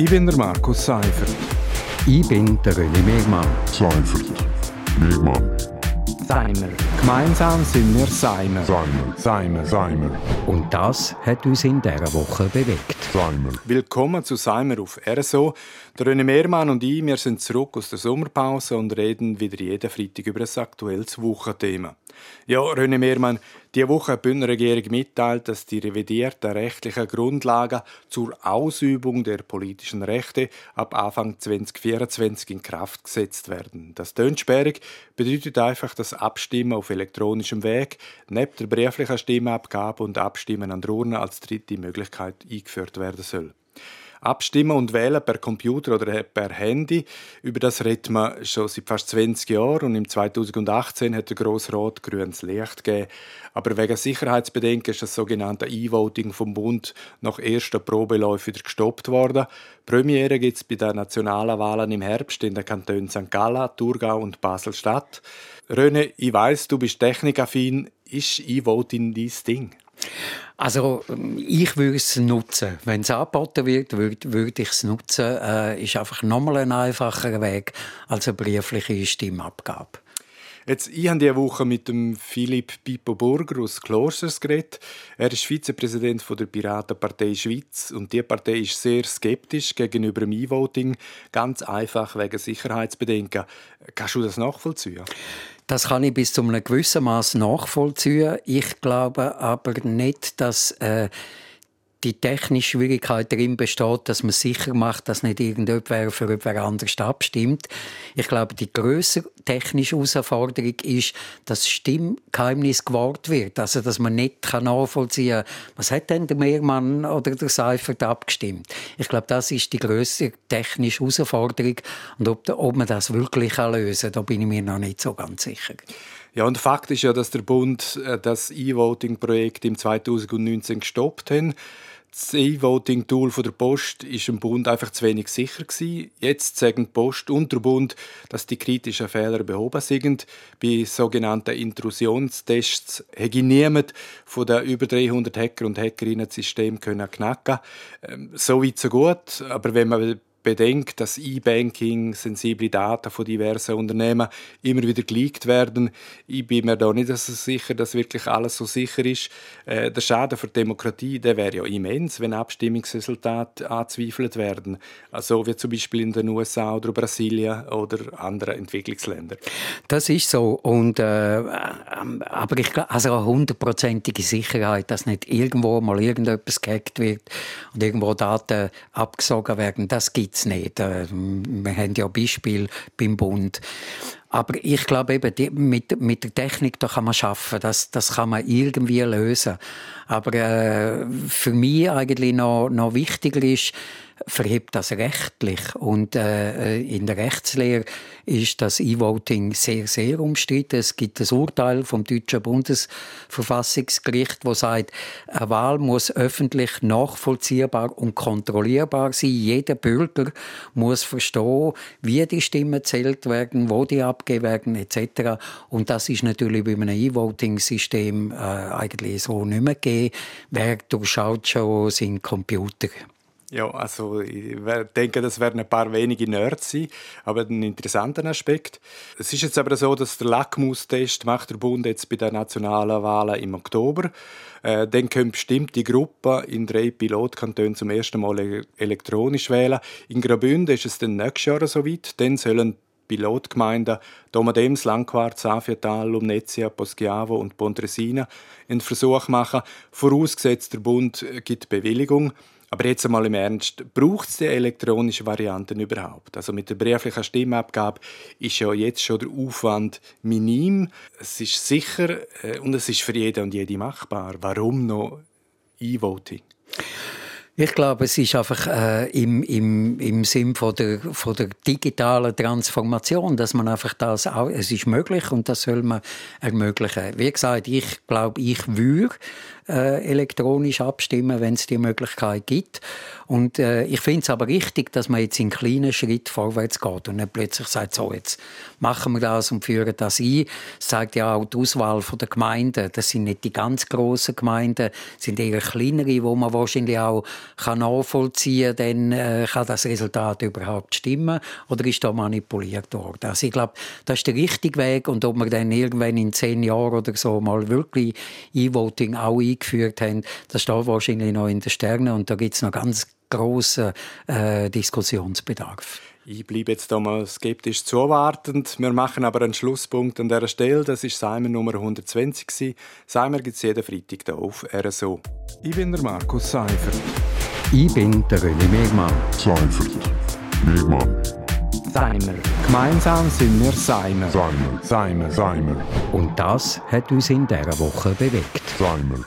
Ich bin der Markus Seifert. Ich bin der René Megmann. Seifert. Megmann. Seimer. Gemeinsam sind wir Seimer. Seimer. Seimer. Seimer. Und das hat uns in dieser Woche bewegt. Seimer. Willkommen zu Seimer auf RSO. Der René Mehrmann und ich, wir sind zurück aus der Sommerpause und reden wieder jeden Freitag über ein aktuelles Wochenthema. Ja, René Mehrmann, diese Woche hat die Bündner Regierung mitteilt, dass die revidierten rechtlichen Grundlagen zur Ausübung der politischen Rechte ab Anfang 2024 in Kraft gesetzt werden. Das tönt sperrig, bedeutet einfach, dass Abstimmen auf elektronischem Weg neben der brieflichen Stimmabgabe und Abstimmen an der Urne als dritte Möglichkeit eingeführt werden soll. Abstimmen und wählen per Computer oder per Handy. Über das redet man schon seit fast 20 Jahren und im 2018 hat der Grossrat grünes Licht gegeben. Aber wegen Sicherheitsbedenken ist das sogenannte E-Voting vom Bund nach ersten Probeläufen wieder gestoppt worden. Premiere gibt es bei den nationalen Wahlen im Herbst in den Kantonen St. Gallen, Thurgau und Basel-Stadt. René, ich weiss, du bist technikaffin. Ist E-Voting dein Ding? Also ich würde es nutzen. Wenn es angeboten wird, würde, würde ich es nutzen. Äh, ist einfach nochmal ein einfacher Weg als eine briefliche Stimmabgabe. Jetzt, ich habe diese Woche mit dem Philipp Pippo Burger aus Klosters geredet. Er ist Vizepräsident der Piratenpartei Schweiz und die Partei ist sehr skeptisch gegenüber dem E-Voting, ganz einfach wegen Sicherheitsbedenken. Kannst du das nachvollziehen? Das kann ich bis zu einem gewissen Maß nachvollziehen. Ich glaube aber nicht, dass äh, die technische Schwierigkeit darin besteht, dass man sicher macht, dass nicht irgendjemand für jemand anders abstimmt. Ich glaube, die größere technische Herausforderung ist, dass das Stimmgeheimnis gewahrt wird. Also, dass man nicht nachvollziehen kann, was hat denn der Mehrmann oder der Seifert abgestimmt. Ich glaube, das ist die größere technische Herausforderung. Und ob, ob man das wirklich lösen kann, da bin ich mir noch nicht so ganz sicher. Ja, und Fakt ist ja, dass der Bund äh, das E-Voting-Projekt im 2019 gestoppt hat. Das E-Voting-Tool der Post ist im Bund einfach zu wenig sicher gewesen. Jetzt sagen die Post und der Bund, dass die kritischen Fehler behoben sind. Bei sogenannten Intrusionstests hätte niemand von den über 300 Hacker und Hackerinnen das System können knacken. Ähm, so weit so gut. Aber wenn man bedenkt, dass E-Banking, sensible Daten von diversen Unternehmen immer wieder geleakt werden. Ich bin mir da nicht so sicher, dass wirklich alles so sicher ist. Äh, der Schaden für die Demokratie der wäre ja immens, wenn Abstimmungsresultate angezweifelt werden. So wie zum Beispiel in den USA oder Brasilien oder anderen Entwicklungsländern. Das ist so. Und, äh, aber ich glaube, also eine hundertprozentige Sicherheit, dass nicht irgendwo mal irgendetwas gehackt wird und irgendwo Daten abgesogen werden, das gibt es nicht. Äh, wir haben ja Beispiel beim Bund. Aber ich glaube eben, die, mit, mit der Technik da kann man schaffen, das, das kann man irgendwie lösen. Aber äh, für mich eigentlich noch, noch wichtiger ist, verhebt das rechtlich. Und äh, in der Rechtslehre ist das E-Voting sehr, sehr umstritten. Es gibt ein Urteil vom deutschen Bundesverfassungsgericht, wo sagt, eine Wahl muss öffentlich nachvollziehbar und kontrollierbar sein. Jeder Bürger muss verstehen, wie die Stimmen zählt werden, wo die abgegeben werden etc. Und das ist natürlich bei einem E-Voting-System äh, eigentlich so nicht mehr gegeben. Wer durchschaut schon seinen Computer? Ja, also ich denke, das werden ein paar wenige Nerds sein, aber ein interessanter Aspekt. Es ist jetzt aber so, dass der Lackmustest macht der Bund jetzt bei den nationalen Wahlen im Oktober. Äh, dann können bestimmte Gruppen in drei Pilotkantonen zum ersten Mal elektronisch wählen. In Graubünden ist es dann nächstes Jahr soweit. Dann sollen Pilotgemeinden Domadems, Langquart, Safietal, Lumnezia, Poschiavo und Pontresina einen Versuch machen, vorausgesetzt der Bund gibt Bewilligung. Aber jetzt einmal im Ernst, braucht es die elektronische Varianten überhaupt? Also mit der brieflichen Stimmabgabe ist ja jetzt schon der Aufwand minim. Es ist sicher äh, und es ist für jeden und jede machbar. Warum noch E-Voting? Ich glaube, es ist einfach äh, im, im, im Sinn von der, von der digitalen Transformation, dass man einfach das auch, es ist möglich und das soll man ermöglichen. Wie gesagt, ich glaube, ich würde äh, elektronisch abstimmen, wenn es die Möglichkeit gibt. Und äh, ich finde es aber richtig, dass man jetzt in kleinen Schritt vorwärts geht und nicht plötzlich sagt, so, jetzt machen wir das und führen das ein. Das zeigt ja auch die Auswahl der Gemeinden. Das sind nicht die ganz grossen Gemeinden, das sind eher kleinere, wo man wahrscheinlich auch kann nachvollziehen kann, dann äh, kann das Resultat überhaupt stimmen oder ist da manipuliert worden. Also ich glaube, das ist der richtige Weg und ob wir dann irgendwann in zehn Jahren oder so mal wirklich E-Voting auch eingeführt haben, das steht wahrscheinlich noch in den Sternen und da gibt es noch ganz grossen äh, Diskussionsbedarf. Ich bleibe jetzt mal skeptisch zuwartend. Wir machen aber einen Schlusspunkt an dieser Stelle. Das ist Seimer Nummer 120. Seimer gibt es jeden Freitag hier auf RSO. Ich bin der Markus Seifert. Ich bin der René Megmann. Seifert. Megmann. Seimer. Gemeinsam sind wir Seimer. Seimer. Seimer. Seimer. Und das hat uns in dieser Woche bewegt. Seimer.